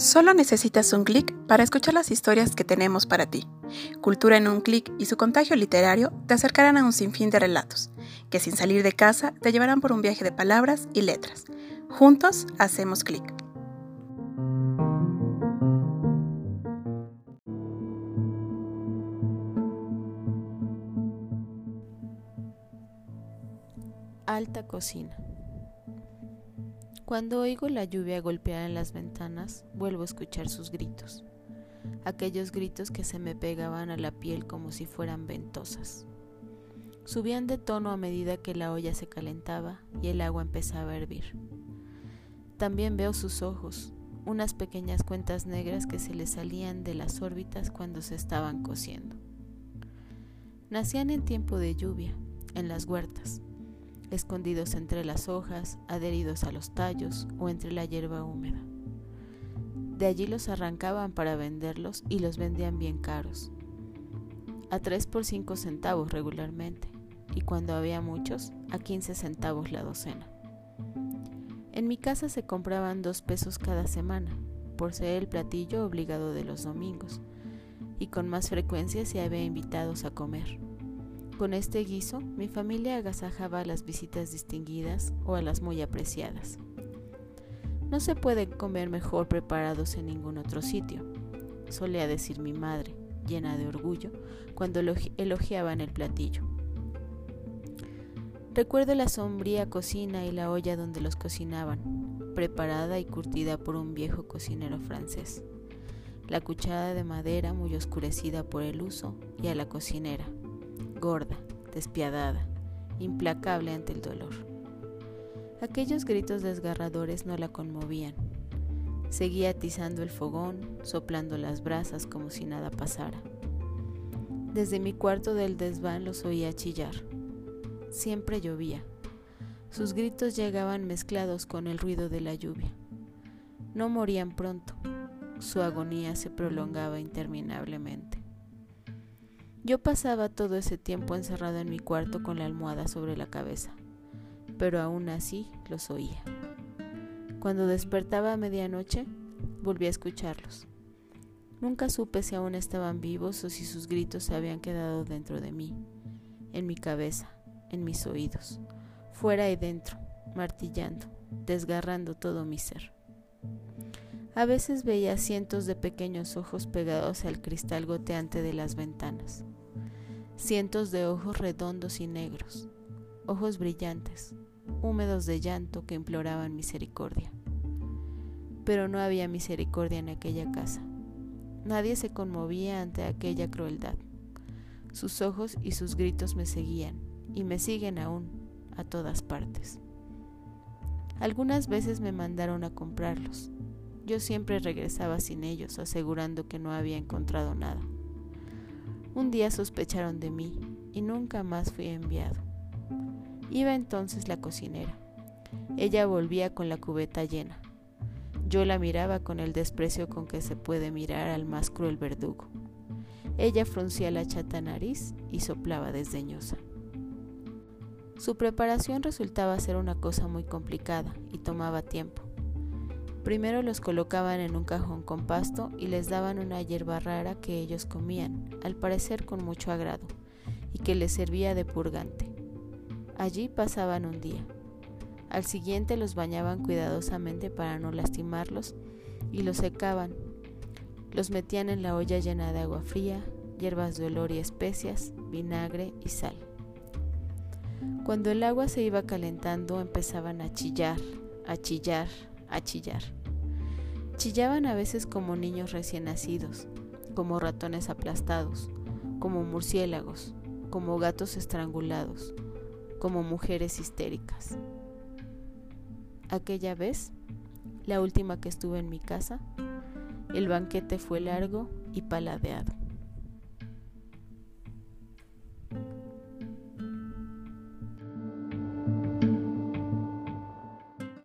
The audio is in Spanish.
Solo necesitas un clic para escuchar las historias que tenemos para ti. Cultura en un clic y su contagio literario te acercarán a un sinfín de relatos, que sin salir de casa te llevarán por un viaje de palabras y letras. Juntos hacemos clic. Alta cocina. Cuando oigo la lluvia golpear en las ventanas, vuelvo a escuchar sus gritos. Aquellos gritos que se me pegaban a la piel como si fueran ventosas. Subían de tono a medida que la olla se calentaba y el agua empezaba a hervir. También veo sus ojos, unas pequeñas cuentas negras que se le salían de las órbitas cuando se estaban cociendo. Nacían en tiempo de lluvia, en las huertas escondidos entre las hojas, adheridos a los tallos o entre la hierba húmeda. De allí los arrancaban para venderlos y los vendían bien caros, a 3 por 5 centavos regularmente, y cuando había muchos, a 15 centavos la docena. En mi casa se compraban dos pesos cada semana, por ser el platillo obligado de los domingos, y con más frecuencia se había invitados a comer. Con este guiso, mi familia agasajaba a las visitas distinguidas o a las muy apreciadas. No se puede comer mejor preparados en ningún otro sitio, solía decir mi madre, llena de orgullo, cuando elogiaban el platillo. Recuerdo la sombría cocina y la olla donde los cocinaban, preparada y curtida por un viejo cocinero francés. La cuchara de madera muy oscurecida por el uso y a la cocinera, gorda, despiadada, implacable ante el dolor. Aquellos gritos desgarradores no la conmovían. Seguía atizando el fogón, soplando las brasas como si nada pasara. Desde mi cuarto del desván los oía chillar. Siempre llovía. Sus gritos llegaban mezclados con el ruido de la lluvia. No morían pronto. Su agonía se prolongaba interminablemente. Yo pasaba todo ese tiempo encerrado en mi cuarto con la almohada sobre la cabeza, pero aún así los oía. Cuando despertaba a medianoche, volví a escucharlos. Nunca supe si aún estaban vivos o si sus gritos se habían quedado dentro de mí, en mi cabeza, en mis oídos, fuera y dentro, martillando, desgarrando todo mi ser. A veces veía cientos de pequeños ojos pegados al cristal goteante de las ventanas. Cientos de ojos redondos y negros, ojos brillantes, húmedos de llanto que imploraban misericordia. Pero no había misericordia en aquella casa. Nadie se conmovía ante aquella crueldad. Sus ojos y sus gritos me seguían, y me siguen aún, a todas partes. Algunas veces me mandaron a comprarlos, yo siempre regresaba sin ellos, asegurando que no había encontrado nada. Un día sospecharon de mí y nunca más fui enviado. Iba entonces la cocinera. Ella volvía con la cubeta llena. Yo la miraba con el desprecio con que se puede mirar al más cruel verdugo. Ella fruncía la chata nariz y soplaba desdeñosa. Su preparación resultaba ser una cosa muy complicada y tomaba tiempo. Primero los colocaban en un cajón con pasto y les daban una hierba rara que ellos comían, al parecer con mucho agrado, y que les servía de purgante. Allí pasaban un día. Al siguiente los bañaban cuidadosamente para no lastimarlos y los secaban. Los metían en la olla llena de agua fría, hierbas de olor y especias, vinagre y sal. Cuando el agua se iba calentando empezaban a chillar, a chillar, a chillar. Chillaban a veces como niños recién nacidos, como ratones aplastados, como murciélagos, como gatos estrangulados, como mujeres histéricas. Aquella vez, la última que estuve en mi casa, el banquete fue largo y paladeado.